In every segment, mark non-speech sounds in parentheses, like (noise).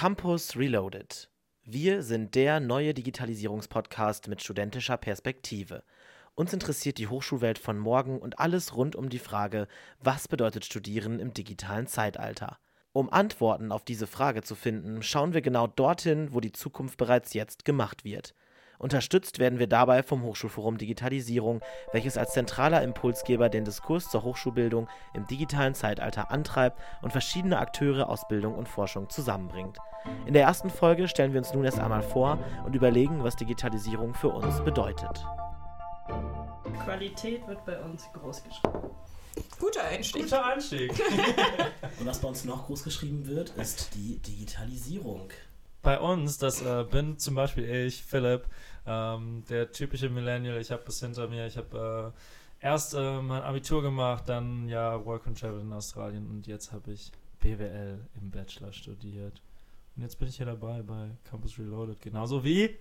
Campus Reloaded. Wir sind der neue Digitalisierungspodcast mit studentischer Perspektive. Uns interessiert die Hochschulwelt von morgen und alles rund um die Frage, was bedeutet Studieren im digitalen Zeitalter? Um Antworten auf diese Frage zu finden, schauen wir genau dorthin, wo die Zukunft bereits jetzt gemacht wird. Unterstützt werden wir dabei vom Hochschulforum Digitalisierung, welches als zentraler Impulsgeber den Diskurs zur Hochschulbildung im digitalen Zeitalter antreibt und verschiedene Akteure aus Bildung und Forschung zusammenbringt. In der ersten Folge stellen wir uns nun erst einmal vor und überlegen, was Digitalisierung für uns bedeutet. Qualität wird bei uns groß geschrieben. Guter Einstieg. Guter Einstieg. (laughs) Und was bei uns noch groß geschrieben wird, ist die Digitalisierung. Bei uns, das äh, bin zum Beispiel ich, Philipp, ähm, der typische Millennial. Ich habe bis hinter mir, ich habe äh, erst äh, mein Abitur gemacht, dann ja Work and Travel in Australien und jetzt habe ich BWL im Bachelor studiert. Und jetzt bin ich hier dabei bei Campus Reloaded, genauso wie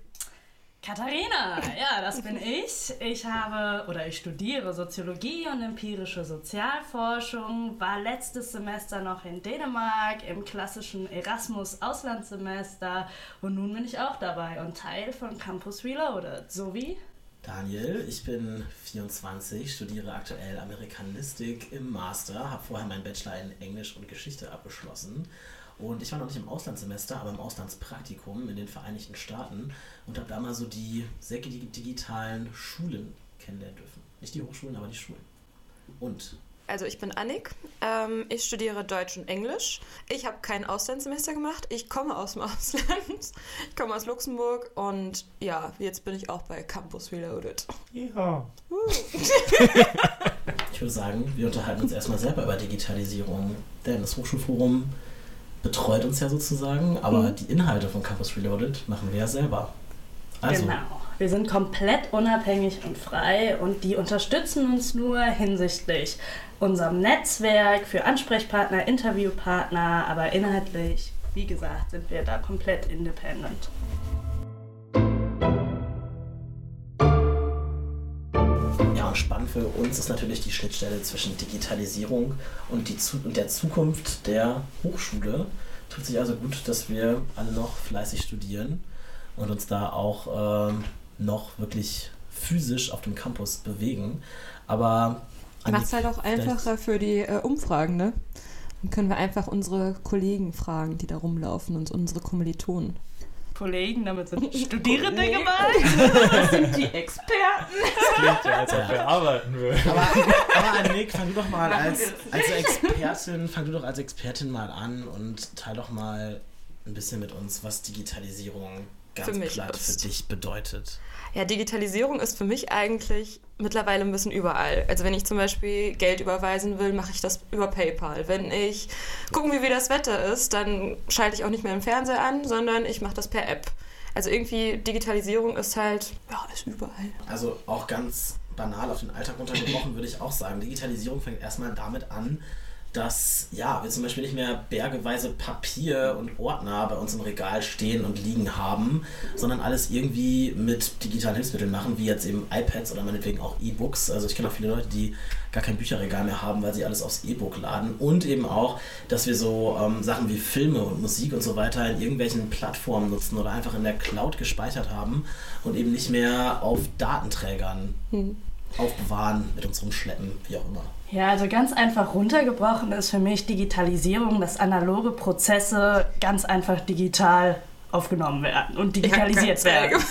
Katharina, ja, das bin ich. Ich habe oder ich studiere Soziologie und empirische Sozialforschung, war letztes Semester noch in Dänemark im klassischen Erasmus-Auslandssemester und nun bin ich auch dabei und Teil von Campus Reloaded. So wie? Daniel, ich bin 24, studiere aktuell Amerikanistik im Master, habe vorher meinen Bachelor in Englisch und Geschichte abgeschlossen und ich war noch nicht im Auslandssemester, aber im Auslandspraktikum in den Vereinigten Staaten und habe da mal so die sehr digitalen Schulen kennenlernen dürfen. Nicht die Hochschulen, aber die Schulen. Und also ich bin Annik, ähm, ich studiere Deutsch und Englisch. Ich habe kein Auslandssemester gemacht, ich komme aus dem (laughs) Ausland. Ich komme aus Luxemburg und ja, jetzt bin ich auch bei Campus Reloaded. Ja. Uh. ich würde sagen, wir unterhalten uns erstmal selber über Digitalisierung, denn das Hochschulforum betreut uns ja sozusagen, aber mhm. die Inhalte von Campus Reloaded machen wir ja selber. Also, genau. Wir sind komplett unabhängig und frei und die unterstützen uns nur hinsichtlich unserem Netzwerk für Ansprechpartner, Interviewpartner, aber inhaltlich, wie gesagt, sind wir da komplett independent. Ja, spannend für uns ist natürlich die Schnittstelle zwischen Digitalisierung und, die und der Zukunft der Hochschule. Tut sich also gut, dass wir alle noch fleißig studieren und uns da auch ähm, noch wirklich physisch auf dem Campus bewegen. Aber macht es halt auch einfacher für die äh, Umfragen, ne? Dann können wir einfach unsere Kollegen fragen, die da rumlaufen und unsere Kommilitonen. Kollegen, damit sind (laughs) Studierende gemeint. Das sind die Experten. Das klingt ja, als ob wir arbeiten würden. Aber, aber Annick, fang du doch mal als, als Expertin, fang du doch als Expertin mal an und teil doch mal ein bisschen mit uns, was Digitalisierung ganz für platt für dich bedeutet. Ja, Digitalisierung ist für mich eigentlich mittlerweile ein bisschen überall. Also wenn ich zum Beispiel Geld überweisen will, mache ich das über PayPal. Wenn ich gucken wie das Wetter ist, dann schalte ich auch nicht mehr den Fernseher an, sondern ich mache das per App. Also irgendwie Digitalisierung ist halt, ja, ist überall. Also auch ganz banal auf den Alltag runtergebrochen würde ich auch sagen, Digitalisierung fängt erstmal damit an, dass ja, wir zum Beispiel nicht mehr bergeweise Papier und Ordner bei uns im Regal stehen und liegen haben, sondern alles irgendwie mit digitalen Hilfsmitteln machen, wie jetzt eben iPads oder meinetwegen auch E-Books. Also ich kenne auch viele Leute, die gar kein Bücherregal mehr haben, weil sie alles aufs E-Book laden. Und eben auch, dass wir so ähm, Sachen wie Filme und Musik und so weiter in irgendwelchen Plattformen nutzen oder einfach in der Cloud gespeichert haben und eben nicht mehr auf Datenträgern hm. aufbewahren, mit uns rumschleppen, wie auch immer. Ja, also ganz einfach runtergebrochen ist für mich Digitalisierung, dass analoge Prozesse ganz einfach digital aufgenommen werden und digitalisiert werden.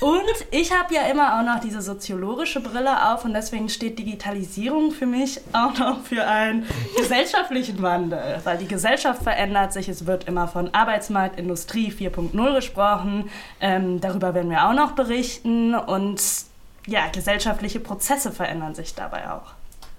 Und ich habe ja immer auch noch diese soziologische Brille auf und deswegen steht Digitalisierung für mich auch noch für einen gesellschaftlichen Wandel, weil die Gesellschaft verändert sich, es wird immer von Arbeitsmarkt, Industrie 4.0 gesprochen, ähm, darüber werden wir auch noch berichten und ja, gesellschaftliche Prozesse verändern sich dabei auch.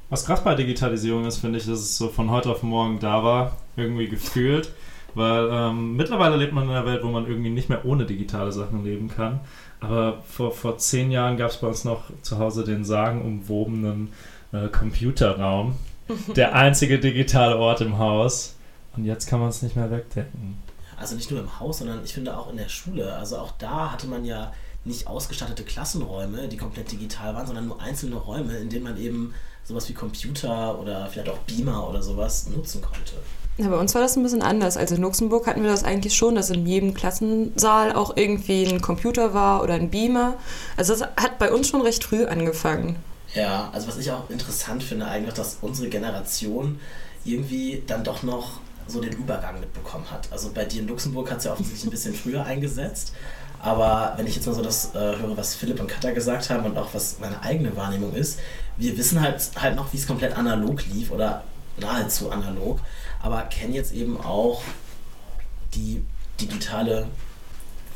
Was krass bei Digitalisierung ist, finde ich, dass es so von heute auf morgen da war, irgendwie gefühlt. Weil ähm, mittlerweile lebt man in einer Welt, wo man irgendwie nicht mehr ohne digitale Sachen leben kann. Aber vor, vor zehn Jahren gab es bei uns noch zu Hause den sagenumwobenen äh, Computerraum. (laughs) Der einzige digitale Ort im Haus. Und jetzt kann man es nicht mehr wegdenken. Also nicht nur im Haus, sondern ich finde auch in der Schule. Also auch da hatte man ja nicht ausgestattete Klassenräume, die komplett digital waren, sondern nur einzelne Räume, in denen man eben sowas wie Computer oder vielleicht auch Beamer oder sowas nutzen konnte. Ja, bei uns war das ein bisschen anders. Also in Luxemburg hatten wir das eigentlich schon, dass in jedem Klassensaal auch irgendwie ein Computer war oder ein Beamer. Also das hat bei uns schon recht früh angefangen. Ja, also was ich auch interessant finde, eigentlich, dass unsere Generation irgendwie dann doch noch so den Übergang mitbekommen hat. Also bei dir in Luxemburg hat es ja offensichtlich ein bisschen früher eingesetzt. Aber wenn ich jetzt mal so das äh, höre, was Philipp und Katha gesagt haben und auch was meine eigene Wahrnehmung ist, wir wissen halt, halt noch, wie es komplett analog lief oder nahezu analog, aber kennen jetzt eben auch die digitale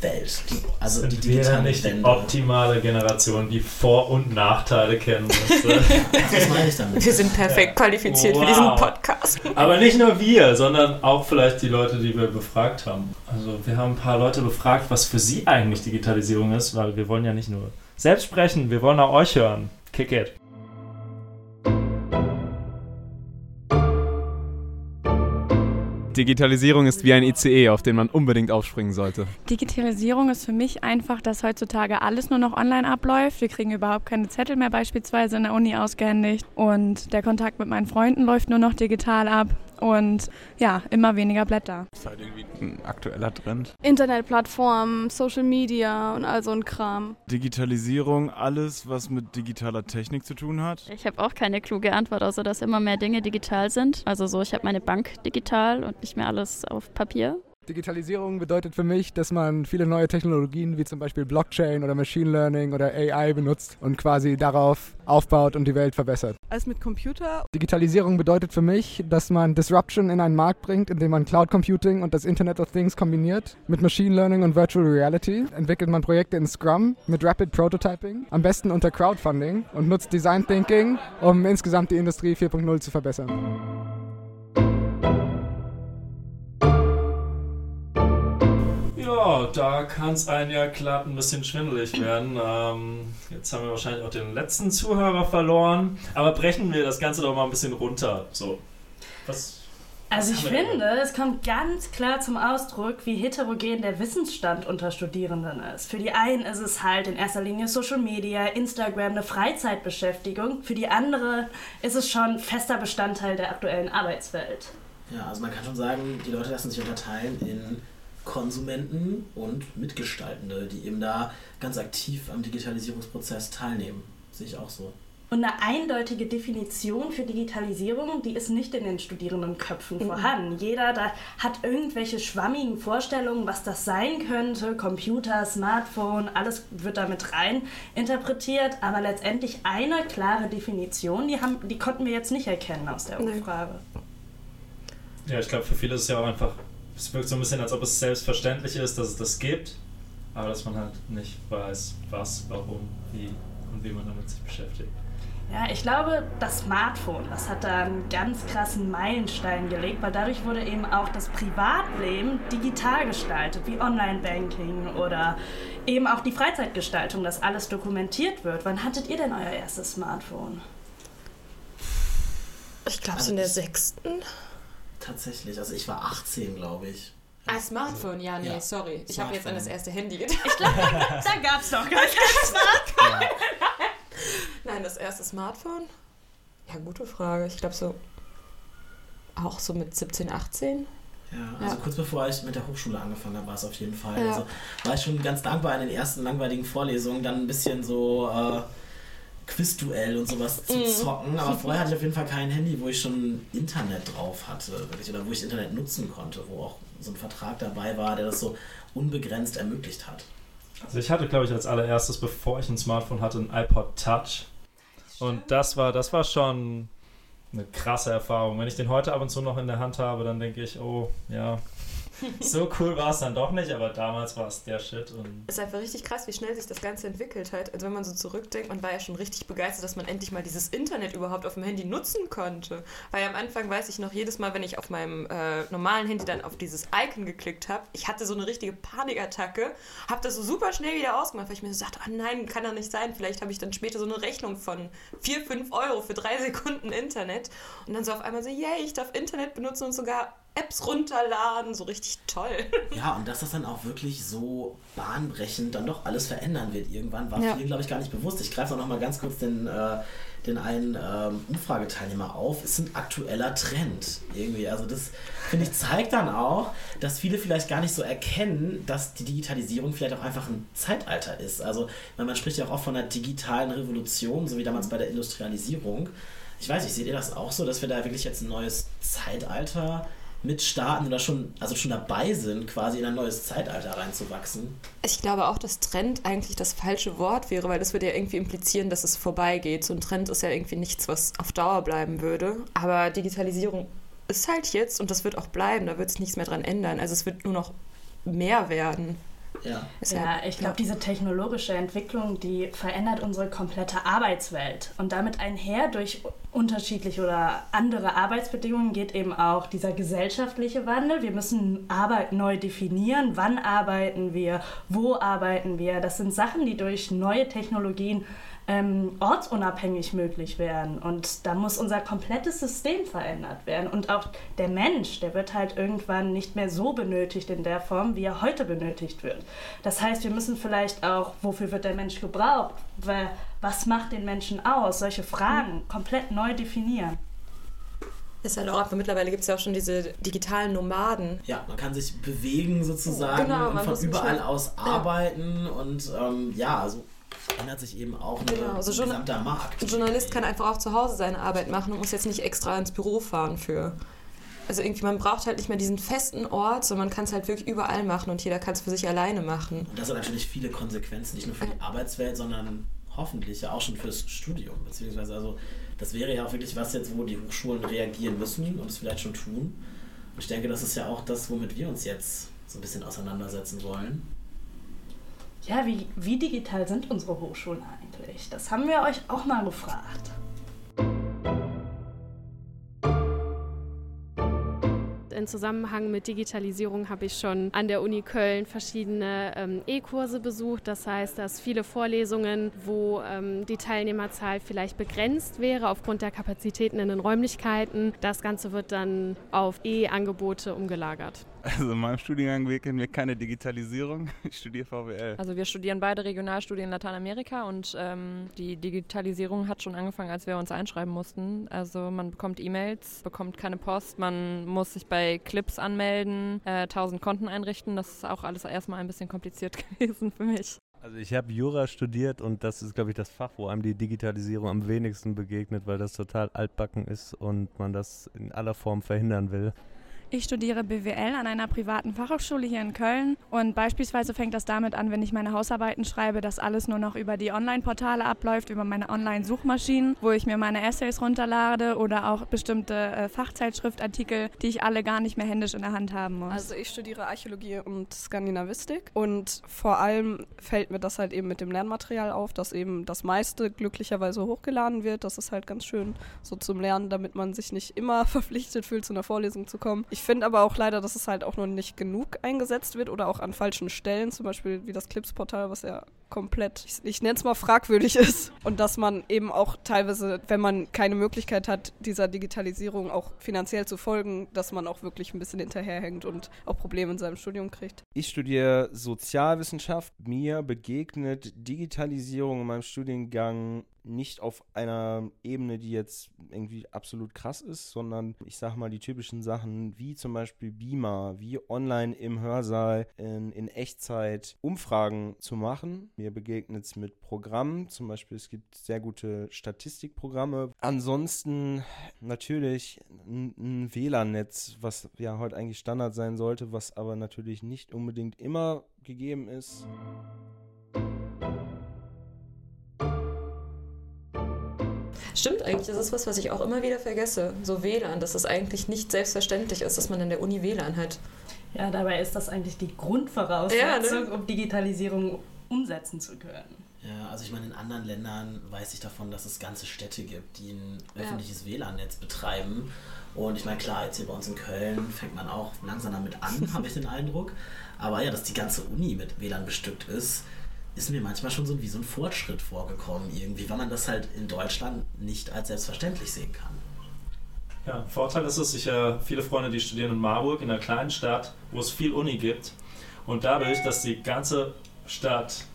Welt. Die, also Sind die digitale wir nicht Wende. die optimale Generation, die Vor- und Nachteile kennen müsste. (laughs) Was meine ich damit? Wir sind perfekt qualifiziert für Wow. diesen Podcast. Aber nicht nur wir, sondern auch vielleicht die Leute, die wir befragt haben. Also wir haben ein paar Leute befragt, was für sie eigentlich Digitalisierung ist, weil wir wollen ja nicht nur selbst sprechen, wir wollen auch euch hören. Kick it. Digitalisierung ist wie ein ICE, auf den man unbedingt aufspringen sollte. Digitalisierung ist für mich einfach, dass heutzutage alles nur noch online abläuft. Wir kriegen überhaupt keine Zettel mehr beispielsweise in der Uni ausgehändigt und der Kontakt mit meinen Freunden läuft nur noch digital ab und ja, immer weniger Blätter. Ist halt irgendwie ein aktueller Trend. Internetplattformen, Social Media und all so ein Kram. Digitalisierung, alles, was mit digitaler Technik zu tun hat. Ich habe auch keine kluge Antwort, außer dass immer mehr Dinge digital sind. Also so, ich habe meine Bank digital und nicht mehr alles auf Papier. Digitalisierung bedeutet für mich, dass man viele neue Technologien wie zum Beispiel Blockchain oder Machine Learning oder AI benutzt und quasi darauf aufbaut und die Welt verbessert. Alles mit Computer. Digitalisierung bedeutet für mich, dass man Disruption in einen Markt bringt, indem man Cloud Computing und das Internet of Things kombiniert. Mit Machine Learning und Virtual Reality entwickelt man Projekte in Scrum mit Rapid Prototyping, am besten unter Crowdfunding und nutzt Design Thinking, um insgesamt die Industrie 4.0 zu verbessern. Ja, da kann es einem ja glatt ein bisschen schwindelig werden. Ähm, jetzt haben wir wahrscheinlich auch den letzten Zuhörer verloren. Aber brechen wir das Ganze doch mal ein bisschen runter. So. Was, Also ich wir denn? finde, es kommt ganz klar zum Ausdruck, wie heterogen der Wissensstand unter Studierenden ist. Für die einen ist es halt in erster Linie Social Media, Instagram, eine Freizeitbeschäftigung. Für die andere ist es schon fester Bestandteil der aktuellen Arbeitswelt. Ja, also man kann schon sagen, die Leute lassen sich unterteilen in Konsumenten und Mitgestaltende, die eben da ganz aktiv am Digitalisierungsprozess teilnehmen. Sehe ich auch so. Und eine eindeutige Definition für Digitalisierung, die ist nicht in den Studierendenköpfen Mhm. vorhanden. Jeder da hat irgendwelche schwammigen Vorstellungen, was das sein könnte. Computer, Smartphone, alles wird damit rein interpretiert. Aber letztendlich eine klare Definition, die, haben, die konnten wir jetzt nicht erkennen aus der. Umfrage. Ja, ich glaube, für viele ist es ja auch einfach, es wirkt so ein bisschen, als ob es selbstverständlich ist, dass es das gibt, aber dass man halt nicht weiß, was, warum, wie und wie man damit sich beschäftigt. Ja, ich glaube, das Smartphone, das hat da einen ganz krassen Meilenstein gelegt, weil dadurch wurde eben auch das Privatleben digital gestaltet, wie Online-Banking oder eben auch die Freizeitgestaltung, dass alles dokumentiert wird. Wann hattet ihr denn euer erstes Smartphone? Ich glaube, so in der sechsten. Tatsächlich, also ich war 18, glaube ich. Ah, Smartphone, ja, nee, Ja. sorry. Ich habe jetzt an das erste Handy gedacht. Ich glaube, da gab es doch gar kein (laughs) Smartphone. Nein, das erste Smartphone? Ja, gute Frage. Ich glaube so auch so mit 17, 18. Ja, also Ja. kurz bevor ich mit der Hochschule angefangen habe, war es auf jeden Fall. Ja. Also war ich schon ganz dankbar in den ersten langweiligen Vorlesungen, dann ein bisschen so äh, Quizduell und sowas zu Mhm. zocken. Aber (laughs) vorher hatte ich auf jeden Fall kein Handy, wo ich schon Internet drauf hatte, wirklich, oder wo ich Internet nutzen konnte, wo auch so ein Vertrag dabei war, der das so unbegrenzt ermöglicht hat. Also ich hatte, glaube ich, als allererstes, bevor ich ein Smartphone hatte, ein iPod Touch. Und das war, das war schon eine krasse Erfahrung. Wenn ich den heute ab und zu noch in der Hand habe, dann denke ich, oh, ja, so cool war es dann doch nicht, aber damals war es der Shit. Und Es ist einfach richtig krass, wie schnell sich das Ganze entwickelt hat. Also wenn man so zurückdenkt, man war ja schon richtig begeistert, dass man endlich mal dieses Internet überhaupt auf dem Handy nutzen konnte. Weil am Anfang weiß ich noch, jedes Mal, wenn ich auf meinem äh, normalen Handy dann auf dieses Icon geklickt habe, ich hatte so eine richtige Panikattacke, habe das so super schnell wieder ausgemacht, weil ich mir so sagte, oh nein, kann doch nicht sein. Vielleicht habe ich dann später so eine Rechnung von 4, 5 Euro für drei Sekunden Internet. Und dann so auf einmal so, yay, ich darf Internet benutzen und sogar Apps runterladen, so richtig toll. (laughs) Ja, und dass das dann auch wirklich so bahnbrechend dann doch alles verändern wird irgendwann, war Ja. vielen, glaube ich, gar nicht bewusst. Ich greife auch noch mal ganz kurz den, äh, den einen ähm, Umfrageteilnehmer auf, ist ein aktueller Trend irgendwie. Also das, finde ich, zeigt dann auch, dass viele vielleicht gar nicht so erkennen, dass die Digitalisierung vielleicht auch einfach ein Zeitalter ist. Also man spricht ja auch oft von einer digitalen Revolution, so wie damals bei der Industrialisierung. Ich weiß nicht, seht ihr das auch so, dass wir da wirklich jetzt ein neues Zeitalter mitstarten oder schon, also schon dabei sind, quasi in ein neues Zeitalter reinzuwachsen? Ich glaube auch, dass Trend eigentlich das falsche Wort wäre, weil das würde ja irgendwie implizieren, dass es vorbeigeht. So ein Trend ist ja irgendwie nichts, was auf Dauer bleiben würde. Aber Digitalisierung ist halt jetzt und das wird auch bleiben, da wird sich nichts mehr dran ändern. Also es wird nur noch mehr werden. Ja, ja ich glaube, diese technologische Entwicklung, die verändert unsere komplette Arbeitswelt. Und damit einher durch unterschiedliche oder andere Arbeitsbedingungen geht eben auch dieser gesellschaftliche Wandel. Wir müssen Arbeit neu definieren. Wann arbeiten wir? Wo arbeiten wir? Das sind Sachen, die durch neue Technologien ähm, ortsunabhängig möglich werden. Und da muss unser komplettes System verändert werden. Und auch der Mensch, der wird halt irgendwann nicht mehr so benötigt in der Form, wie er heute benötigt wird. Das heißt, wir müssen vielleicht auch, wofür wird der Mensch gebraucht? Weil, was macht den Menschen aus? Solche Fragen komplett neu definieren. Ist halt auch einfach, mittlerweile gibt es ja auch schon diese digitalen Nomaden. Ja, man kann sich bewegen sozusagen genau, und von überall aus arbeiten ja. und ähm, ja, also ändert sich eben auch genau. also gesamter Markt. Ein Journalist kann einfach auch zu Hause seine Arbeit machen und muss jetzt nicht extra ins Büro fahren für. Also irgendwie, man braucht halt nicht mehr diesen festen Ort, sondern man kann es halt wirklich überall machen und jeder kann es für sich alleine machen. Und das hat natürlich viele Konsequenzen, nicht nur für die Arbeitswelt, sondern hoffentlich ja auch schon fürs Studium. Beziehungsweise, also das wäre ja auch wirklich was jetzt, wo die Hochschulen reagieren müssen und es vielleicht schon tun. Und ich denke, das ist ja auch das, womit wir uns jetzt so ein bisschen auseinandersetzen wollen. Ja, wie, wie digital sind unsere Hochschulen eigentlich? Das haben wir euch auch mal gefragt. In Zusammenhang mit Digitalisierung habe ich schon an der Uni Köln verschiedene ähm, E-Kurse besucht. Das heißt, dass viele Vorlesungen, wo ähm, die Teilnehmerzahl vielleicht begrenzt wäre aufgrund der Kapazitäten in den Räumlichkeiten, das Ganze wird dann auf E-Angebote umgelagert. Also in meinem Studiengang wirken wir keine Digitalisierung. (laughs) Ich studiere VWL. Also wir studieren beide Regionalstudien in Lateinamerika und ähm, die Digitalisierung hat schon angefangen, als wir uns einschreiben mussten. Also man bekommt E-Mails, bekommt keine Post, man muss sich bei Clips anmelden, äh, 1000 Konten einrichten. Das ist auch alles erstmal ein bisschen kompliziert (laughs) gewesen für mich. Also ich habe Jura studiert und das ist, glaube ich, das Fach, wo einem die Digitalisierung am wenigsten begegnet, weil das total altbacken ist und man das in aller Form verhindern will. Ich studiere BWL an einer privaten Fachhochschule hier in Köln und beispielsweise fängt das damit an, wenn ich meine Hausarbeiten schreibe, dass alles nur noch über die Online-Portale abläuft, über meine Online-Suchmaschinen, wo ich mir meine Essays runterlade oder auch bestimmte äh, Fachzeitschriftartikel, die ich alle gar nicht mehr händisch in der Hand haben muss. Also ich studiere Archäologie und Skandinavistik und vor allem fällt mir das halt eben mit dem Lernmaterial auf, dass eben das meiste glücklicherweise hochgeladen wird. Das ist halt ganz schön so zum Lernen, damit man sich nicht immer (laughs) verpflichtet fühlt, zu einer Vorlesung zu kommen. Ich finde aber auch leider, dass es halt auch noch nicht genug eingesetzt wird oder auch an falschen Stellen, zum Beispiel wie das Clips-Portal, was ja komplett, ich, ich nenne es mal fragwürdig (laughs) ist. Und dass man eben auch teilweise, wenn man keine Möglichkeit hat, dieser Digitalisierung auch finanziell zu folgen, dass man auch wirklich ein bisschen hinterherhängt und auch Probleme in seinem Studium kriegt. Ich studiere Sozialwissenschaft. Mir begegnet Digitalisierung in meinem Studiengang nicht auf einer Ebene, die jetzt irgendwie absolut krass ist, sondern ich sag mal die typischen Sachen wie zum Beispiel Beamer, wie online im Hörsaal in, in Echtzeit Umfragen zu machen. Mir begegnet es mit Programmen, zum Beispiel es gibt sehr gute Statistikprogramme. Ansonsten natürlich ein, WLAN-Netz, was ja heute eigentlich Standard sein sollte, was aber natürlich nicht unbedingt immer gegeben ist. Stimmt eigentlich, das ist was, was ich auch immer wieder vergesse. So WLAN, dass es eigentlich nicht selbstverständlich ist, dass man in der Uni WLAN hat. Ja, dabei ist das eigentlich die Grundvoraussetzung, ja, ne? um Digitalisierung umsetzen zu können. Ja, also ich meine, in anderen Ländern weiß ich davon, dass es ganze Städte gibt, die ein öffentliches ja. WLAN-Netz betreiben. Und ich meine, klar, jetzt hier bei uns in Köln fängt man auch langsam damit an, (laughs) habe ich den Eindruck. Aber ja, dass die ganze Uni mit WLAN bestückt ist, ist mir manchmal schon so wie so ein Fortschritt vorgekommen, irgendwie, weil man das halt in Deutschland nicht als selbstverständlich sehen kann. Ja, Vorteil ist es, ich habe viele Freunde, die studieren in Marburg, in einer kleinen Stadt, wo es viel Uni gibt. Und dadurch, dass die ganze Stadt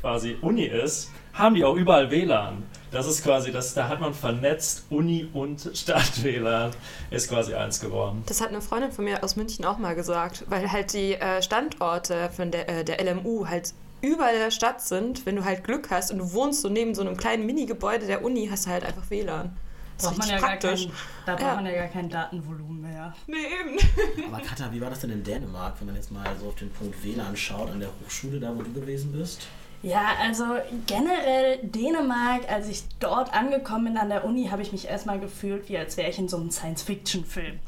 quasi Uni ist, haben die auch überall WLAN. Das ist quasi, das, da hat man vernetzt Uni und Stadt-WLAN ist quasi eins geworden. Das hat eine Freundin von mir aus München auch mal gesagt, weil halt die äh, Standorte von der, äh, der LMU halt überall in der Stadt sind. Wenn du halt Glück hast und du wohnst so neben so einem kleinen Mini-Gebäude der Uni, hast du halt einfach WLAN. Das braucht man ja praktisch. Kein, da braucht ja. man ja gar kein Datenvolumen mehr. Nee, eben. (laughs) Aber Katha, wie war das denn in Dänemark, wenn man jetzt mal so auf den Punkt WLAN schaut, an der Hochschule, da wo du gewesen bist? Ja, also generell Dänemark, als ich dort angekommen bin an der Uni, habe ich mich erstmal gefühlt, wie als wäre ich in so einem Science-Fiction-Film.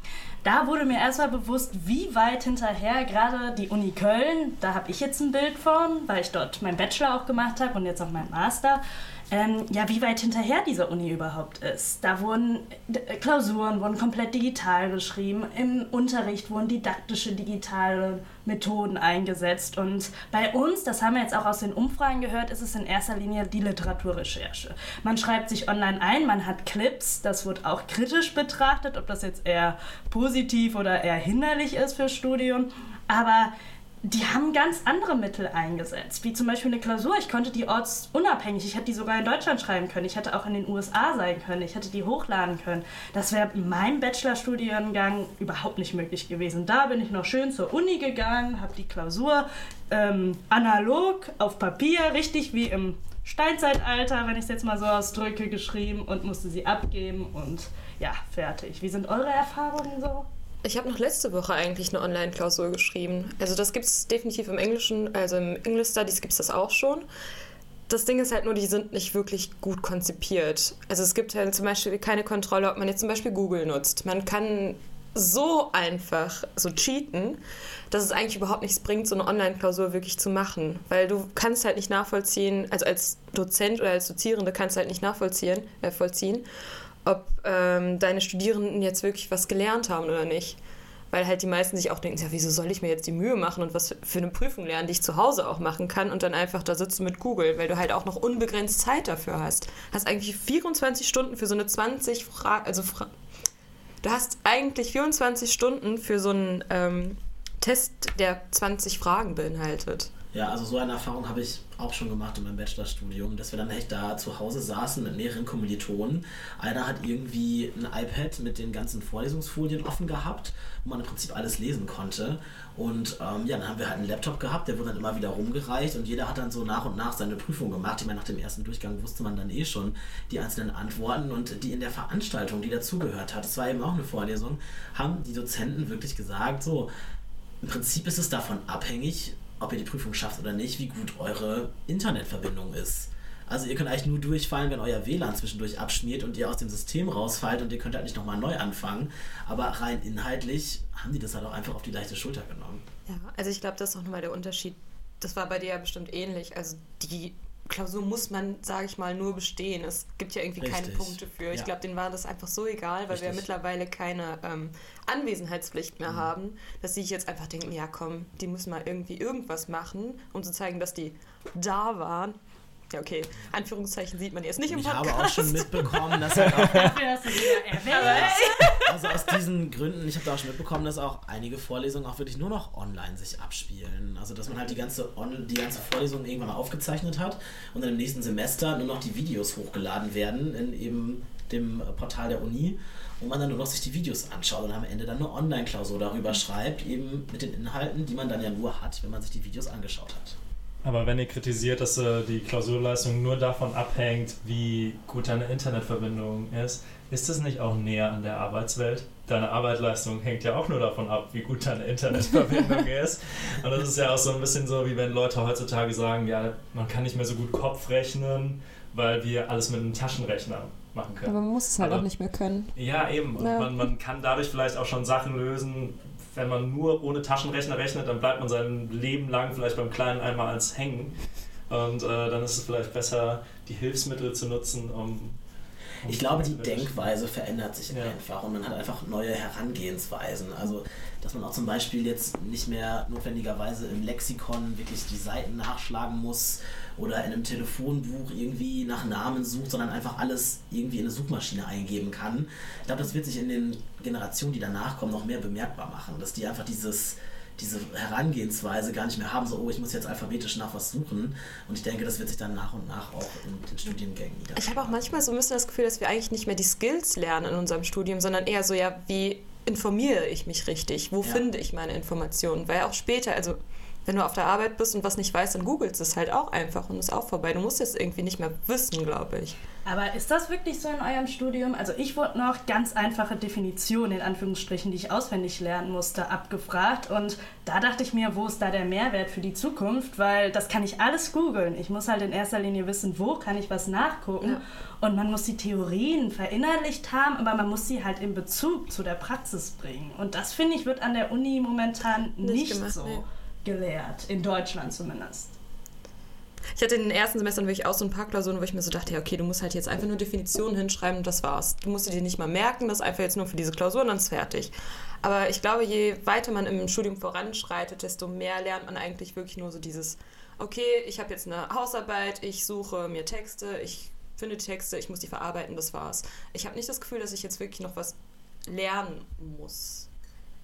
Da wurde mir erstmal bewusst, wie weit hinterher gerade die Uni Köln, da habe ich jetzt ein Bild von, weil ich dort meinen Bachelor auch gemacht habe und jetzt auch meinen Master, ähm, ja, wie weit hinterher diese Uni überhaupt ist. Da wurden äh, Klausuren wurden komplett digital geschrieben, im Unterricht wurden didaktische digitale Methoden eingesetzt und bei uns, das haben wir jetzt auch aus den Umfragen gehört, ist es in erster Linie die Literaturrecherche. Man schreibt sich online ein, man hat Clips, das wird auch kritisch betrachtet, ob das jetzt eher positiv oder eher hinderlich ist für Studium, aber die haben ganz andere Mittel eingesetzt, wie zum Beispiel eine Klausur. Ich konnte die ortsunabhängig, ich hätte die sogar in Deutschland schreiben können, ich hätte auch in den USA sein können, ich hätte die hochladen können. Das wäre in meinem Bachelorstudiengang überhaupt nicht möglich gewesen. Da bin ich noch schön zur Uni gegangen, habe die Klausur ähm, analog auf Papier, richtig wie im Steinzeitalter, wenn ich es jetzt mal so ausdrücke, geschrieben und musste sie abgeben und ja, fertig. Wie sind eure Erfahrungen so? Ich habe noch letzte Woche eigentlich eine Online-Klausur geschrieben. Also das gibt es definitiv im Englischen, also im English Studies gibt es das auch schon. Das Ding ist halt nur, die sind nicht wirklich gut konzipiert. Also es gibt halt zum Beispiel keine Kontrolle, ob man jetzt zum Beispiel Google nutzt. Man kann so einfach so cheaten, dass es eigentlich überhaupt nichts bringt, so eine Online-Klausur wirklich zu machen. Weil du kannst halt nicht nachvollziehen, also als Dozent oder als Dozierende kannst du halt nicht nachvollziehen, äh, vollziehen, ob ähm, deine Studierenden jetzt wirklich was gelernt haben oder nicht. Weil halt die meisten sich auch denken, ja, wieso soll ich mir jetzt die Mühe machen und was für eine Prüfung lernen, die ich zu Hause auch machen kann und dann einfach da sitzen mit Google, weil du halt auch noch unbegrenzt Zeit dafür hast. Hast eigentlich 24 Stunden für so eine 20 Fragen, also Fra du hast eigentlich 24 Stunden für so einen ähm, Test, der 20 Fragen beinhaltet. Ja, also so eine Erfahrung habe ich auch schon gemacht in meinem Bachelorstudium, dass wir dann echt da zu Hause saßen mit mehreren Kommilitonen. Einer hat irgendwie ein iPad mit den ganzen Vorlesungsfolien offen gehabt, wo man im Prinzip alles lesen konnte. Und ähm, ja, dann haben wir halt einen Laptop gehabt, der wurde dann immer wieder rumgereicht und jeder hat dann so nach und nach seine Prüfung gemacht. Ich meine, nach dem ersten Durchgang wusste man dann eh schon die einzelnen Antworten und die in der Veranstaltung, die dazugehört hat, das war eben auch eine Vorlesung, haben die Dozenten wirklich gesagt, so, im Prinzip ist es davon abhängig, ob ihr die Prüfung schafft oder nicht, wie gut eure Internetverbindung ist. Also ihr könnt eigentlich nur durchfallen, wenn euer WLAN zwischendurch abschmiert und ihr aus dem System rausfallt und ihr könnt halt nicht nochmal neu anfangen. Aber rein inhaltlich haben die das halt auch einfach auf die leichte Schulter genommen. Ja, also ich glaube, das ist auch nochmal der Unterschied. Das war bei dir ja bestimmt ähnlich. Also die Klausur muss man, sage ich mal, nur bestehen. Es gibt ja irgendwie Richtig. keine Punkte für. Ich ja. glaube, denen war das einfach so egal, weil Richtig. wir ja mittlerweile keine ähm, Anwesenheitspflicht mehr mhm. haben, dass sie sich jetzt einfach denken, ja komm, die müssen mal irgendwie irgendwas machen, um zu zeigen, dass die da waren. Ja, okay. Anführungszeichen sieht man jetzt nicht im ich Podcast. Ich habe auch schon (laughs) mitbekommen, dass er (laughs) auch, Dafür hast du Also aus diesen Gründen, ich habe da auch schon mitbekommen, dass auch einige Vorlesungen auch wirklich nur noch online sich abspielen. Also dass man halt die ganze, die ganze Vorlesung irgendwann mal aufgezeichnet hat und dann im nächsten Semester nur noch die Videos hochgeladen werden in eben dem Portal der Uni wo man dann nur noch sich die Videos anschaut und am Ende dann eine Online-Klausur darüber schreibt, eben mit den Inhalten, die man dann ja nur hat, wenn man sich die Videos angeschaut hat. Aber wenn ihr kritisiert, dass äh, die Klausurleistung nur davon abhängt, wie gut deine Internetverbindung ist, ist das nicht auch näher an der Arbeitswelt? Deine Arbeitsleistung hängt ja auch nur davon ab, wie gut deine Internetverbindung (laughs) ist. Und das ist ja auch so ein bisschen so, wie wenn Leute heutzutage sagen, ja, man kann nicht mehr so gut Kopf rechnen, weil wir alles mit einem Taschenrechner machen können. Aber man muss es halt also, auch nicht mehr können. Ja, eben. Und ja. Man, man kann dadurch vielleicht auch schon Sachen lösen, wenn man nur ohne Taschenrechner rechnet, dann bleibt man sein Leben lang vielleicht beim Kleinen einmal als hängen. Und äh, dann ist es vielleicht besser, die Hilfsmittel zu nutzen, um. ich glaube, die Denkweise verändert sich ja. einfach und man hat einfach neue Herangehensweisen. Also, dass man auch zum Beispiel jetzt nicht mehr notwendigerweise im Lexikon wirklich die Seiten nachschlagen muss oder in einem Telefonbuch irgendwie nach Namen sucht, sondern einfach alles irgendwie in eine Suchmaschine eingeben kann. Ich glaube, das wird sich in den Generationen, die danach kommen, noch mehr bemerkbar machen, dass die einfach dieses diese Herangehensweise gar nicht mehr haben, so, oh, ich muss jetzt alphabetisch nach was suchen. Und ich denke, das wird sich dann nach und nach auch in den Studiengängen niederschlagen. Ich habe auch manchmal so ein bisschen das Gefühl, dass wir eigentlich nicht mehr die Skills lernen in unserem Studium, sondern eher so, ja, wie informiere ich mich richtig? Wo Ja. finde ich meine Informationen? Weil auch später, also wenn du auf der Arbeit bist und was nicht weißt, dann googelst es halt auch einfach und ist auch vorbei. Du musst es irgendwie nicht mehr wissen, glaube ich. Aber ist das wirklich so in eurem Studium? Also ich wurde noch ganz einfache Definitionen, in Anführungsstrichen, die ich auswendig lernen musste, abgefragt. Und da dachte ich mir, wo ist da der Mehrwert für die Zukunft? Weil das kann ich alles googeln. Ich muss halt in erster Linie wissen, wo kann ich was nachgucken. Und man muss die Theorien verinnerlicht haben, aber man muss sie halt in Bezug zu der Praxis bringen. Und das, finde ich, wird an der Uni momentan Nicht nicht, gemacht, so nee. Gelehrt. In Deutschland zumindest. Ich hatte in den ersten Semestern wirklich auch so ein paar Klausuren, wo ich mir so dachte, ja, okay, du musst halt jetzt einfach nur Definitionen hinschreiben und das war's. Du musst dir die nicht mal merken, das einfach jetzt nur für diese Klausur und dann ist fertig. Aber ich glaube, je weiter man im Studium voranschreitet, desto mehr lernt man eigentlich wirklich nur so dieses, okay, ich habe jetzt eine Hausarbeit, ich suche mir Texte, ich finde Texte, ich muss die verarbeiten, das war's. Ich habe nicht das Gefühl, dass ich jetzt wirklich noch was lernen muss.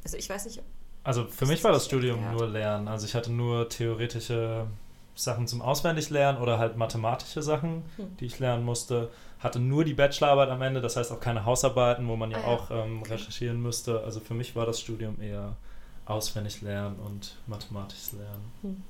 Also ich weiß nicht, Also für mich war das Studium nur Lernen. Also ich hatte nur theoretische Sachen zum Auswendiglernen oder halt mathematische Sachen, Hm. die ich lernen musste. Hatte nur die Bachelorarbeit am Ende, das heißt auch keine Hausarbeiten, wo man ja Ah ja, auch ähm, recherchieren müsste. Also für mich war das Studium eher auswendig lernen und mathematisches Lernen.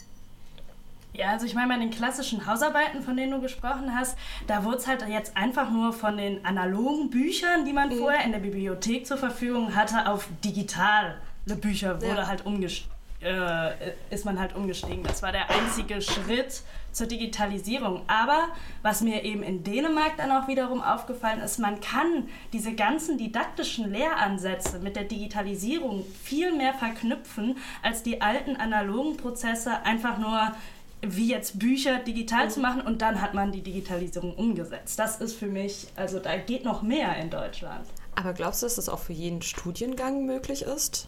Ja, also ich meine, bei den klassischen Hausarbeiten, von denen du gesprochen hast, da wurde es halt jetzt einfach nur von den analogen Büchern, die man vorher in der Bibliothek zur Verfügung hatte, auf digitale Bücher wurde Ja. halt umgestiegen. Äh, ist man halt umgestiegen. Das war der einzige Schritt zur Digitalisierung. Aber was mir eben in Dänemark dann auch wiederum aufgefallen ist, man kann diese ganzen didaktischen Lehransätze mit der Digitalisierung viel mehr verknüpfen, als die alten analogen Prozesse einfach nur wie jetzt Bücher digital zu machen und dann hat man die Digitalisierung umgesetzt. Das ist für mich, also da geht noch mehr in Deutschland. aber glaubst du, dass das auch für jeden Studiengang möglich ist?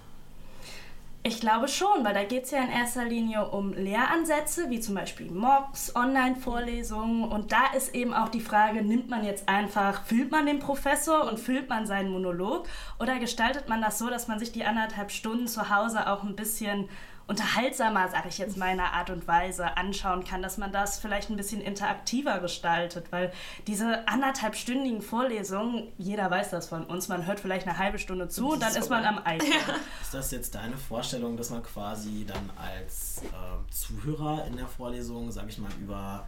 Ich glaube schon, weil da geht es ja in erster Linie um Lehransätze, wie zum Beispiel Mocks, Online-Vorlesungen. Und da ist eben auch die Frage, nimmt man jetzt einfach, füllt man den Professor und füllt man seinen Monolog oder gestaltet man das so, dass man sich die anderthalb Stunden zu Hause auch ein bisschen unterhaltsamer, sage ich jetzt mal in einer Art und Weise, anschauen kann, dass man das vielleicht ein bisschen interaktiver gestaltet, weil diese anderthalbstündigen Vorlesungen, jeder weiß das von uns, man hört vielleicht eine halbe Stunde zu und dann ist man am iPhone. Ist das jetzt deine Vorstellung, dass man quasi dann als ähm, Zuhörer in der Vorlesung, sage ich mal, über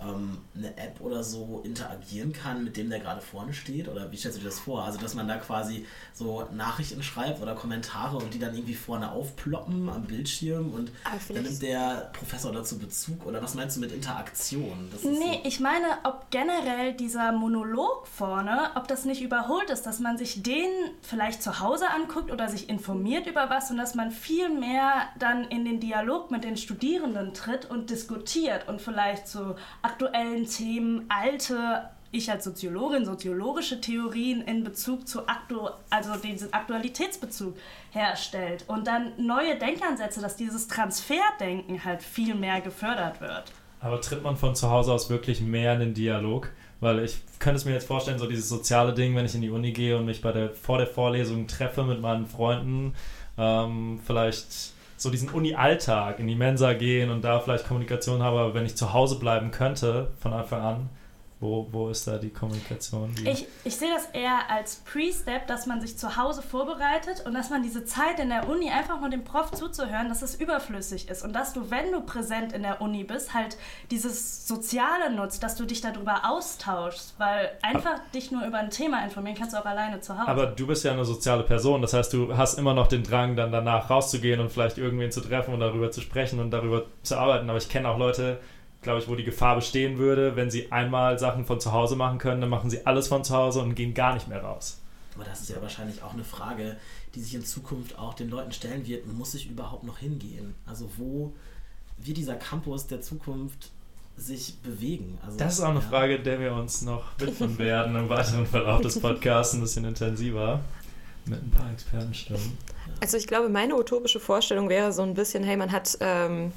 ähm, eine App oder so interagieren kann, mit dem der gerade vorne steht? Oder wie stellst du dir das vor? Also, dass man da quasi so Nachrichten schreibt oder Kommentare und die dann irgendwie vorne aufploppen am Bildschirm und dann nimmt der Professor dazu Bezug? Oder was meinst du mit Interaktion? Das Nee, ich meine, ob generell dieser Monolog vorne, ob das nicht überholt ist, dass man sich den vielleicht zu Hause anguckt oder sich informiert über was und dass man viel mehr dann in den Dialog mit den Studierenden tritt und diskutiert und vielleicht zu aktuellen Themen alte ich als Soziologin soziologische Theorien in Bezug zu aktu also diesen Aktualitätsbezug herstellt und dann neue Denkansätze, dass dieses Transferdenken halt viel mehr gefördert wird. Aber tritt man von zu Hause aus wirklich mehr in den Dialog? Weil ich könnte es mir jetzt vorstellen, so dieses soziale Ding, wenn ich in die Uni gehe und mich bei der, vor der Vorlesung treffe mit meinen Freunden, ähm, vielleicht so diesen Uni-Alltag in die Mensa gehen und da vielleicht Kommunikation habe, aber wenn ich zu Hause bleiben könnte von Anfang an, wo, wo ist da die Kommunikation? Die Ich, ich sehe das eher als Pre-Step, dass man sich zu Hause vorbereitet und dass man diese Zeit in der Uni einfach nur dem Prof zuzuhören, dass es überflüssig ist und dass du, wenn du präsent in der Uni bist, halt dieses Soziale nutzt, dass du dich darüber austauschst, weil einfach dich nur über ein Thema informieren kannst du auch alleine zu Hause. Aber du bist ja eine soziale Person, das heißt, du hast immer noch den Drang, dann danach rauszugehen und vielleicht irgendwen zu treffen und darüber zu sprechen und darüber zu arbeiten. Aber ich kenne auch Leute, glaube ich, wo die Gefahr bestehen würde, wenn sie einmal Sachen von zu Hause machen können, dann machen sie alles von zu Hause und gehen gar nicht mehr raus. Aber das ist ja wahrscheinlich auch eine Frage, die sich in Zukunft auch den Leuten stellen wird. Muss ich überhaupt noch hingehen? Also wo wird dieser Campus der Zukunft sich bewegen? Also, Das ist auch eine ja. Frage, der wir uns noch widmen (laughs) werden im weiteren Verlauf des Podcasts, ein bisschen intensiver, mit ein paar Expertenstimmen. Also ich glaube, meine utopische Vorstellung wäre so ein bisschen, hey, man hat, ähm,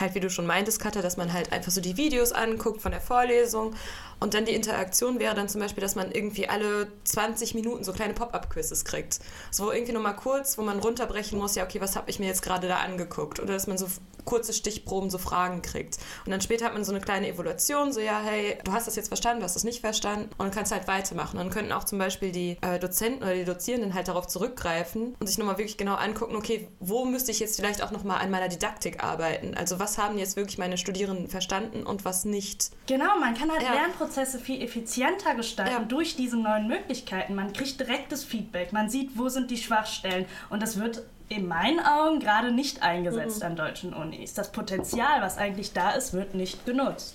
halt, wie du schon meintest, Katja, dass man halt einfach so die Videos anguckt von der Vorlesung und dann die Interaktion wäre dann zum Beispiel, dass man irgendwie alle 20 Minuten so kleine Pop-up-Quizzes kriegt. So irgendwie nochmal kurz, wo man runterbrechen muss, ja, okay, was habe ich mir jetzt gerade da angeguckt? Oder dass man so kurze Stichproben, so Fragen kriegt. Und dann später hat man so eine kleine Evaluation, so ja, hey, du hast das jetzt verstanden, du hast das nicht verstanden und dann kannst du halt weitermachen. Und dann könnten auch zum Beispiel die äh, Dozenten oder die Dozierenden halt darauf zurückgreifen und sich nochmal wirklich genau angucken, okay, wo müsste ich jetzt vielleicht auch nochmal an meiner Didaktik arbeiten? Also was haben jetzt wirklich meine Studierenden verstanden und was nicht? Genau, man kann halt ja. Lernprozesse viel effizienter gestalten ja. durch diese neuen Möglichkeiten. Man kriegt direktes Feedback, man sieht, wo sind die Schwachstellen und das wird in meinen Augen gerade nicht eingesetzt mhm. an deutschen Unis. Das Potenzial, was eigentlich da ist, wird nicht genutzt.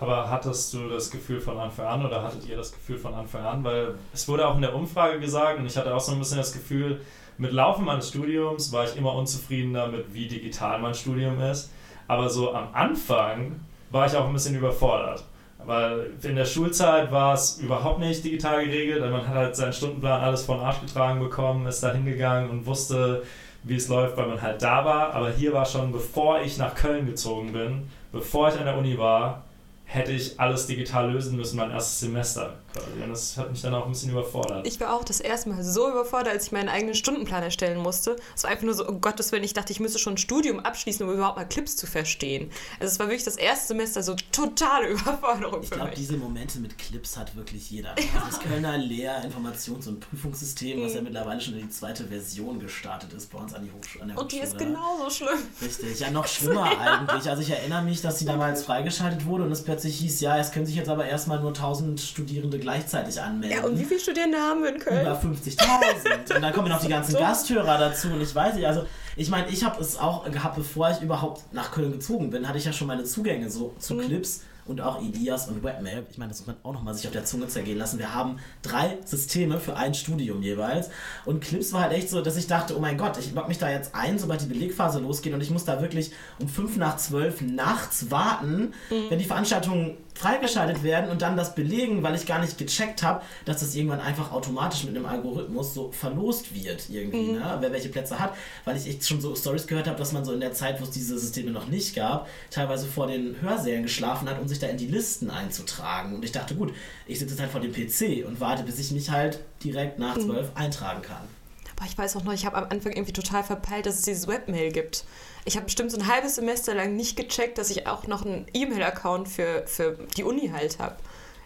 Aber hattest du das Gefühl von Anfang an oder hattet ihr das Gefühl von Anfang an? Weil es wurde auch in der Umfrage gesagt und ich hatte auch so ein bisschen das Gefühl, mit Laufen meines Studiums war ich immer unzufrieden damit, wie digital mein Studium ist. Aber so am Anfang war ich auch ein bisschen überfordert. Weil in der Schulzeit war es überhaupt nicht digital geregelt. Man hat halt seinen Stundenplan alles von Arsch getragen bekommen, ist da hingegangen und wusste, wie es läuft, weil man halt da war. Aber hier war schon, bevor ich nach Köln gezogen bin, bevor ich an der Uni war, hätte ich alles digital lösen müssen, mein erstes Semester. Und das hat mich dann auch ein bisschen überfordert. Ich war auch das erste Mal so überfordert, als ich meinen eigenen Stundenplan erstellen musste. Es war einfach nur so, oh Gottes Willen, ich dachte, ich müsste schon ein Studium abschließen, um überhaupt mal Clips zu verstehen. Also es war wirklich das erste Semester so totale (laughs) Überforderung ich glaube, diese Momente mit Clips hat wirklich jeder. Ja. Das Kölner Lehr-, Informations- und Prüfungssystem, mhm. was ja mittlerweile schon in die zweite Version gestartet ist bei uns an, die Hochschule. An der und die ist genauso schlimm. Richtig, ja noch (laughs) schlimmer ja. eigentlich. Also ich erinnere mich, dass sie damals freigeschaltet wurde und es plötzlich hieß, ja, es können sich jetzt aber erstmal nur 1000 Studierende gleichzeitig anmelden. Ja, und wie viele Studierende haben wir in Köln? Über 50.000. und dann kommen noch die ganzen (laughs) so. Gasthörer dazu und ich weiß nicht, also ich meine, ich habe es auch gehabt, bevor ich überhaupt nach Köln gezogen bin, hatte ich ja schon meine Zugänge so zu mhm. Clips und auch Elias und Webmail. Ich meine, das muss man auch nochmal sich auf der Zunge zergehen lassen. Wir haben drei Systeme für ein Studium jeweils. Und Clips war halt echt so, dass ich dachte, oh mein Gott, ich logge mich da jetzt ein, sobald die Belegphase losgeht und ich muss da wirklich um fünf nach zwölf nachts warten, mhm. wenn die Veranstaltung freigeschaltet werden und dann das belegen, weil ich gar nicht gecheckt habe, dass das irgendwann einfach automatisch mit einem Algorithmus so verlost wird irgendwie, mhm. ne? wer welche Plätze hat, weil ich echt schon so Stories gehört habe, dass man so in der Zeit, wo es diese Systeme noch nicht gab, teilweise vor den Hörsälen geschlafen hat, um sich da in die Listen einzutragen. Und ich dachte, gut, ich sitze jetzt halt vor dem PC und warte, bis ich mich halt direkt nach mhm. zwölf mhm. eintragen kann. Aber ich weiß auch noch, ich habe am Anfang irgendwie total verpeilt, dass es dieses Webmail gibt. Ich habe bestimmt so ein halbes Semester lang nicht gecheckt, dass ich auch noch einen E-Mail-Account für, für die Uni halt habe.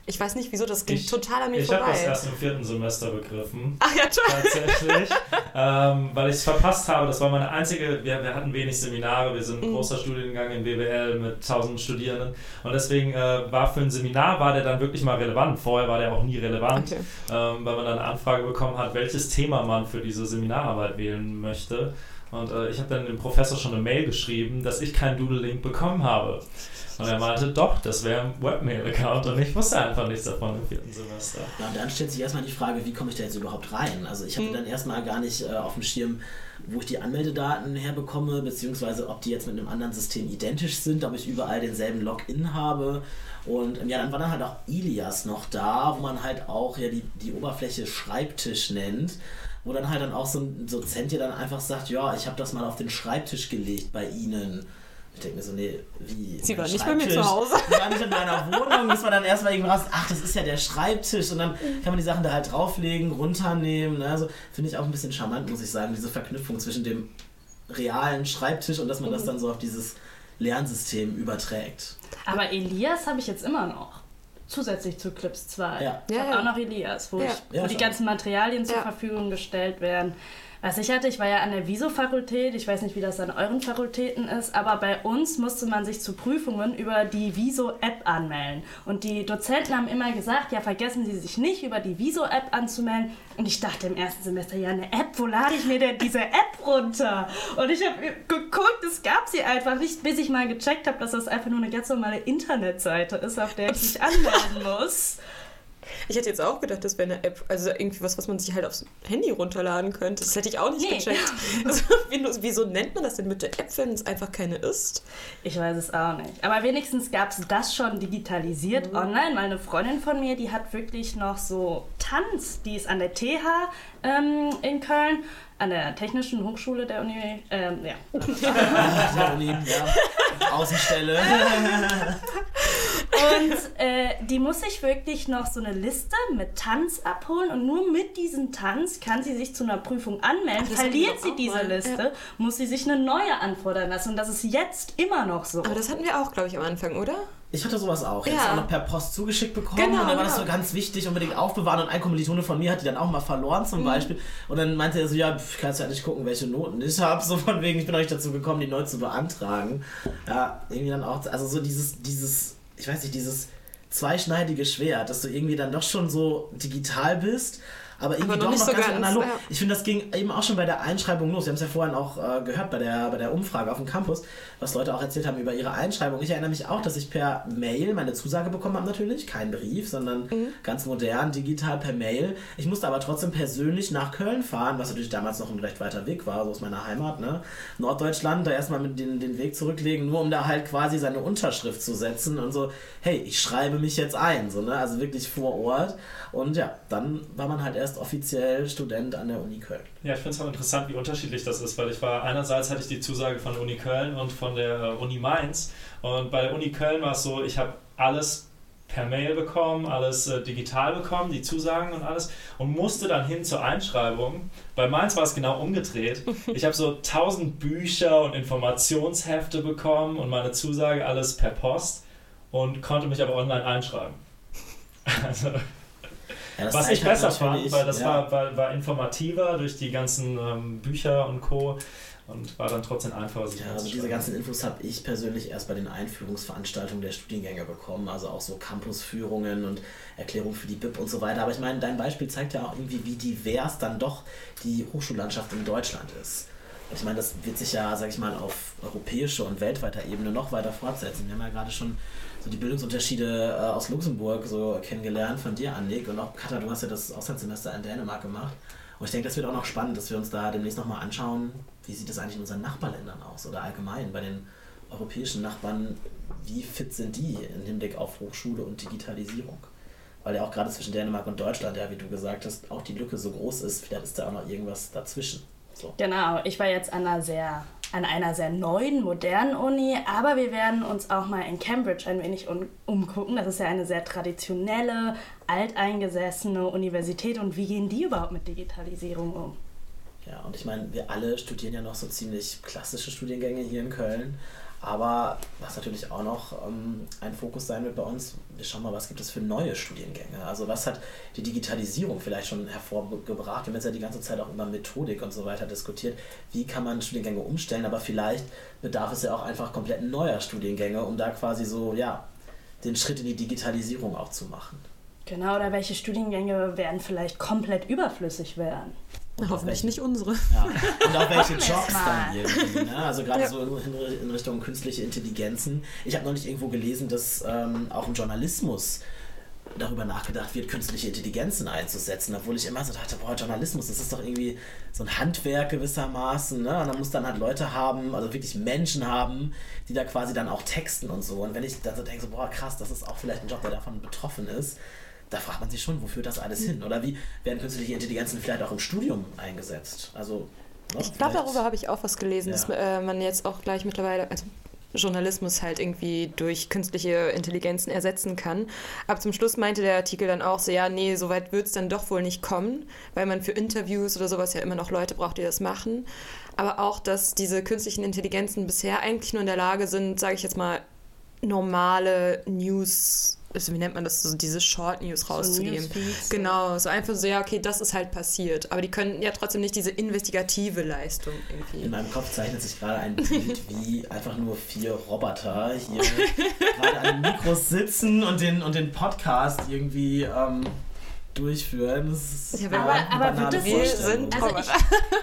Ich weiß nicht, wieso, das ging ich, total an mir ich vorbei. Ich habe das erst im vierten Semester begriffen. Ach ja, toll. Tatsächlich. ähm, weil ich es verpasst habe. Das war meine einzige, wir, wir hatten wenig Seminare. Wir sind ein mhm. großer Studiengang in BWL mit 1000 Studierenden. Und deswegen äh, war für ein Seminar, war der dann wirklich mal relevant. Vorher war der auch nie relevant, okay. ähm, weil man dann eine Anfrage bekommen hat, welches Thema man für diese Seminararbeit wählen möchte. Und äh, ich habe dann dem Professor schon eine Mail geschrieben, dass ich keinen Doodle-Link bekommen habe. Und er meinte, doch, das wäre ein Webmail-Account und ich wusste einfach nichts davon im vierten Semester. Ja, und dann stellt sich erstmal die Frage, wie komme ich da jetzt überhaupt rein? Also ich hatte mhm. dann erstmal gar nicht äh, auf dem Schirm, wo ich die Anmeldedaten herbekomme, beziehungsweise ob die jetzt mit einem anderen System identisch sind, ob ich überall denselben Login habe. Und ja, dann war dann halt auch Ilias noch da, wo man halt auch ja die, die Oberfläche Schreibtisch nennt wo dann halt dann auch so ein Dozent dir dann einfach sagt, ja, ich habe das mal auf den Schreibtisch gelegt bei Ihnen. Ich denke mir so, nee, wie? Sie war nicht bei mir zu Hause. Sie war nicht in meiner Wohnung. Das war dann erstmal irgendwie raus, ach, das ist ja der Schreibtisch. Und dann kann man die Sachen da halt drauflegen, runternehmen. Ne? Also finde ich auch ein bisschen charmant, muss ich sagen, diese Verknüpfung zwischen dem realen Schreibtisch und dass man das mhm. dann so auf dieses Lernsystem überträgt. Aber Elias habe ich jetzt immer noch zusätzlich zu Clips 2. Ja. Ich ja, habe ja. auch noch Elias, wo, ja. ich, wo die ganzen Materialien zur Verfügung gestellt werden. Was ich hatte, ich war ja an der Viso-Fakultät, ich weiß nicht, wie das an euren Fakultäten ist, aber bei uns musste man sich zu Prüfungen über die Viso-App anmelden. Und die Dozenten haben immer gesagt, ja, vergessen Sie sich nicht, über die Viso-App anzumelden. Und ich dachte im ersten Semester, ja, eine App, wo lade ich mir denn diese App runter? Und ich habe geguckt, es gab sie einfach nicht, bis ich mal gecheckt habe, dass das einfach nur eine ganz normale Internetseite ist, auf der ich mich (laughs) anmelden muss. Ich hätte jetzt auch gedacht, das wäre eine App, also irgendwie was, was man sich halt aufs Handy runterladen könnte. Das hätte ich auch nicht Nee. gecheckt. (laughs) Also, wieso nennt man das denn mit der App, wenn es einfach keine ist? Ich weiß es auch nicht. Aber wenigstens gab es das schon digitalisiert online. Meine Freundin von mir, die hat wirklich noch so Tanz, die ist an der TH ähm, in Köln, an der Technischen Hochschule der Uni, ähm, ja. Der Uni, ja. Außenstelle. Und äh, die muss sich wirklich noch so eine Liste mit Tanz abholen und nur mit diesem Tanz kann sie sich zu einer Prüfung anmelden. Ach, Verliert sie diese mal. Liste, Ja. muss sie sich eine neue anfordern lassen. Und das ist jetzt immer noch so. Aber das hatten wir auch, glaube ich, am Anfang, oder? Ich hatte sowas auch. Ich Ja. habe es auch noch per Post zugeschickt bekommen. Genau, und dann war das genau. so ganz wichtig, unbedingt aufbewahren. Und ein Kommilitone von mir hat die dann auch mal verloren zum Beispiel. Und dann meinte er so, ja, kannst ja nicht gucken, welche Noten ich habe. So von wegen, ich bin noch nicht dazu gekommen, die neu zu beantragen. Ja, irgendwie dann auch, also so dieses, dieses, ich weiß nicht, dieses zweischneidige Schwert, dass du irgendwie dann doch schon so digital bist. Aber irgendwie Aber doch nicht noch so ganz, ganz, analog. ja. Ich finde, das ging eben auch schon bei der Einschreibung los. Wir haben es ja vorhin auch äh, gehört bei der, bei der Umfrage auf dem Campus, was Leute auch erzählt haben über ihre Einschreibung. Ich erinnere mich auch, dass ich per Mail meine Zusage bekommen habe natürlich. Kein Brief, sondern ganz modern, digital per Mail. Ich musste aber trotzdem persönlich nach Köln fahren, was natürlich damals noch ein recht weiter Weg war, so aus meiner Heimat, ne? Norddeutschland, da erstmal mit den, den Weg zurücklegen, nur um da halt quasi seine Unterschrift zu setzen und so, hey, ich schreibe mich jetzt ein, so, ne? Also wirklich vor Ort. Und ja, dann war man halt erst offiziell Student an der Uni Köln. Ja, ich finde es auch interessant, wie unterschiedlich das ist, weil ich war, einerseits hatte ich die Zusage von der Uni Köln und von der äh, Uni Mainz und bei der Uni Köln war es so, ich habe alles per Mail bekommen, alles äh, digital bekommen, die Zusagen und alles und musste dann hin zur Einschreibung. Bei Mainz war es genau umgedreht. (laughs) Ich habe so tausend Bücher und Informationshefte bekommen und meine Zusage alles per Post und konnte mich aber online einschreiben. (laughs) Also, Ja, das was ich halt besser fand, weil das ja. war, war, war informativer durch die ganzen ähm, Bücher und Co. und war dann trotzdem einfacher, sich Ja, also diese ganzen Infos habe ich persönlich erst bei den Einführungsveranstaltungen der Studiengänge bekommen, also auch so Campusführungen und Erklärungen für die BIP und so weiter. Aber ich meine, dein Beispiel zeigt ja auch irgendwie, wie divers dann doch die Hochschullandschaft in Deutschland ist. Und ich meine, das wird sich ja, sag ich mal, auf europäischer und weltweiter Ebene noch weiter fortsetzen. Wir haben ja gerade schon so die Bildungsunterschiede äh, aus Luxemburg so kennengelernt von dir, Annik. Und auch Katha, du hast ja das Auslandssemester in Dänemark gemacht. Und ich denke, das wird auch noch spannend, dass wir uns da demnächst nochmal anschauen, wie sieht das eigentlich in unseren Nachbarländern aus oder allgemein bei den europäischen Nachbarn, wie fit sind die im Hinblick auf Hochschule und Digitalisierung? Weil ja auch gerade zwischen Dänemark und Deutschland, ja, wie du gesagt hast, auch die Lücke so groß ist, vielleicht ist da auch noch irgendwas dazwischen. So. Genau, ich war jetzt an einer sehr an einer sehr neuen, modernen Uni, aber wir werden uns auch mal in Cambridge ein wenig um, umgucken. Das ist ja eine sehr traditionelle, alteingesessene Universität und wie gehen die überhaupt mit Digitalisierung um? Ja, und ich meine, wir alle studieren ja noch so ziemlich klassische Studiengänge hier in Köln. Aber was natürlich auch noch ähm, ein Fokus sein wird bei uns, wir schauen mal, was gibt es für neue Studiengänge. Also was hat die Digitalisierung vielleicht schon hervorgebracht? Wir haben jetzt ja die ganze Zeit auch über Methodik und so weiter diskutiert. Wie kann man Studiengänge umstellen? Aber vielleicht bedarf es ja auch einfach komplett neuer Studiengänge, um da quasi so, ja, den Schritt in die Digitalisierung auch zu machen. Genau, oder welche Studiengänge werden vielleicht komplett überflüssig werden? Na, hoffentlich nicht unsere. Ja. Und auch welche (laughs) Jobs dann irgendwie. Ne? Also gerade Ja. so in, in Richtung künstliche Intelligenzen. Ich habe noch nicht irgendwo gelesen, dass ähm, auch im Journalismus darüber nachgedacht wird, künstliche Intelligenzen einzusetzen, obwohl ich immer so dachte, boah, Journalismus, das ist doch irgendwie so ein Handwerk gewissermaßen, ne? Und man muss dann halt Leute haben, also wirklich Menschen haben, die da quasi dann auch texten und so. Und wenn ich dann so denke, so, boah, krass, das ist auch vielleicht ein Job, der davon betroffen ist, da fragt man sich schon, wo führt das alles hin? Oder wie werden künstliche Intelligenzen vielleicht auch im Studium eingesetzt? Also, ne, Ich glaube, darüber habe ich auch was gelesen, Ja. dass äh, man jetzt auch gleich mittlerweile, also Journalismus halt irgendwie durch künstliche Intelligenzen ersetzen kann. Aber zum Schluss meinte der Artikel dann auch so, ja, nee, so weit wird es dann doch wohl nicht kommen, weil man für Interviews oder sowas ja immer noch Leute braucht, die das machen. Aber auch, dass diese künstlichen Intelligenzen bisher eigentlich nur in der Lage sind, sage ich jetzt mal, normale News, also wie nennt man das, so diese Short News rauszugeben. Newsfeeds. genau, so einfach so, ja, okay, das ist halt passiert. Aber die können ja trotzdem nicht diese investigative Leistung irgendwie. In meinem Kopf zeichnet sich gerade ein Bild, (laughs) wie einfach nur vier Roboter hier (laughs) gerade an den Mikros sitzen und den, und den Podcast irgendwie ähm, durchführen. Das ist ja, aber, aber wird das wir sind also ich,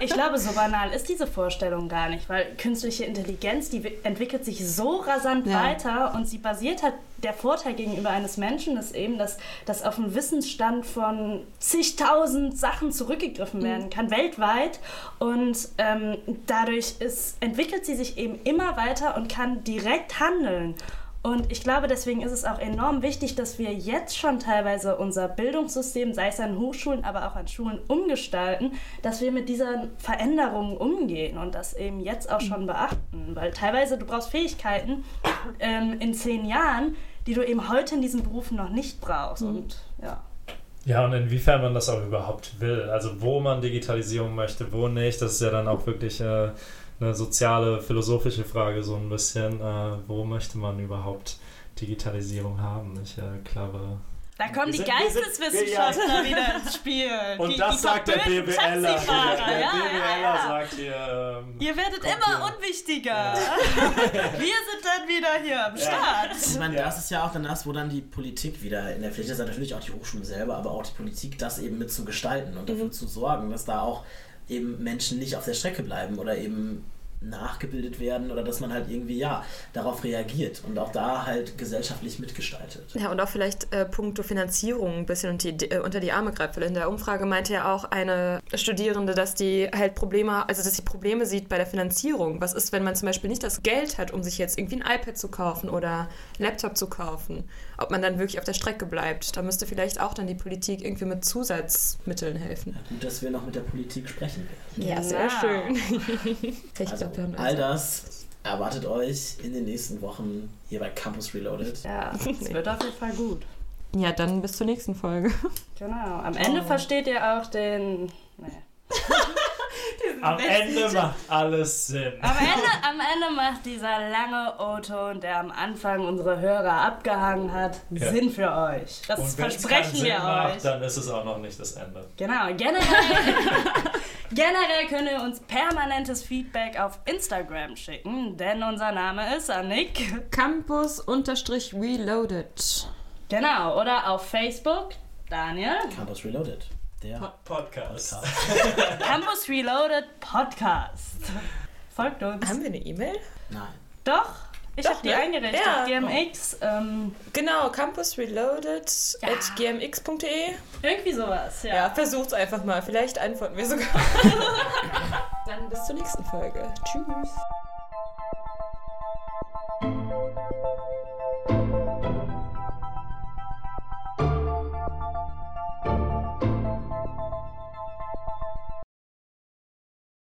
(laughs) ich, glaube, so banal ist diese Vorstellung gar nicht, weil künstliche Intelligenz, die entwickelt sich so rasant ja. weiter und sie basiert halt, der Vorteil gegenüber eines Menschen ist eben, dass, dass auf einen Wissensstand von zigtausend Sachen zurückgegriffen werden mhm. kann, weltweit. Und ähm, dadurch ist, entwickelt sie sich eben immer weiter und kann direkt handeln. Und ich glaube, deswegen ist es auch enorm wichtig, dass wir jetzt schon teilweise unser Bildungssystem, sei es an Hochschulen, aber auch an Schulen, umgestalten, dass wir mit dieser Veränderung umgehen und das eben jetzt auch schon beachten. Weil teilweise du brauchst Fähigkeiten ähm, in zehn Jahren, die du eben heute in diesen Berufen noch nicht brauchst. Mhm. Und ja. Ja, und inwiefern man das auch überhaupt will. Also wo man Digitalisierung möchte, wo nicht, das ist ja dann auch wirklich äh, eine soziale, philosophische Frage so ein bisschen. Äh, wo möchte man überhaupt Digitalisierung haben? Ich äh, glaube. Da kommen die Geisteswissenschaftler (laughs) wieder ins Spiel. Und die, das die sagt der BWLer. Der, der ja, BWLer ja, ja. sagt hier. Ähm, Ihr werdet immer hier. unwichtiger. (laughs) Wir sind dann wieder hier am Start. Ich meine, das ist ja auch dann das, wo dann die Politik wieder in der Pflicht ist, natürlich auch die Hochschulen selber, aber auch die Politik, das eben mit zu gestalten und dafür mhm. zu sorgen, dass da auch eben Menschen nicht auf der Strecke bleiben oder eben nachgebildet werden oder dass man halt irgendwie ja darauf reagiert und auch da halt gesellschaftlich mitgestaltet. Ja, und auch vielleicht äh, puncto Finanzierung ein bisschen unter die, äh, unter die Arme greift. Weil in der Umfrage meinte ja auch eine Studierende, dass die halt Probleme, also dass sie Probleme sieht bei der Finanzierung. Was ist, wenn man zum Beispiel nicht das Geld hat, um sich jetzt irgendwie ein iPad zu kaufen oder einen Laptop zu kaufen? Ob man dann wirklich auf der Strecke bleibt. Da müsste vielleicht auch dann die Politik irgendwie mit Zusatzmitteln helfen. Ja, gut, dass wir noch mit der Politik sprechen werden. Ja, sehr wow. schön. (laughs) also, all das erwartet euch in den nächsten Wochen hier bei Campus Reloaded. Ja, (laughs) es wird auf jeden Fall gut. Ja, dann bis zur nächsten Folge. Genau. Am Ende oh. versteht ihr auch den. (laughs) Am Ende macht alles Sinn. Am (laughs) Ende, am Ende macht dieser lange O-Ton, der am Anfang unsere Hörer abgehangen hat, ja. Sinn für euch. Das Und versprechen wir Sinn euch. Macht, dann ist es auch noch nicht das Ende. Genau. Generell, (laughs) generell könnt ihr uns permanentes Feedback auf Instagram schicken, denn unser Name ist Annick. Campus-Reloaded. Genau. Oder auf Facebook. Daniel. Campus Reloaded. Der Podcast. Podcast. (laughs) Campus Reloaded Podcast. Folgt uns. Haben wir eine E-Mail? Nein. Doch. Ich habe die ne? eingerichtet. Ja. GMX. Ähm, genau, campusreloaded ja. at gmx.de. Irgendwie sowas, ja. Ja, versucht's einfach mal. Vielleicht antworten wir sogar. (laughs) Dann bis zur nächsten Folge. Tschüss.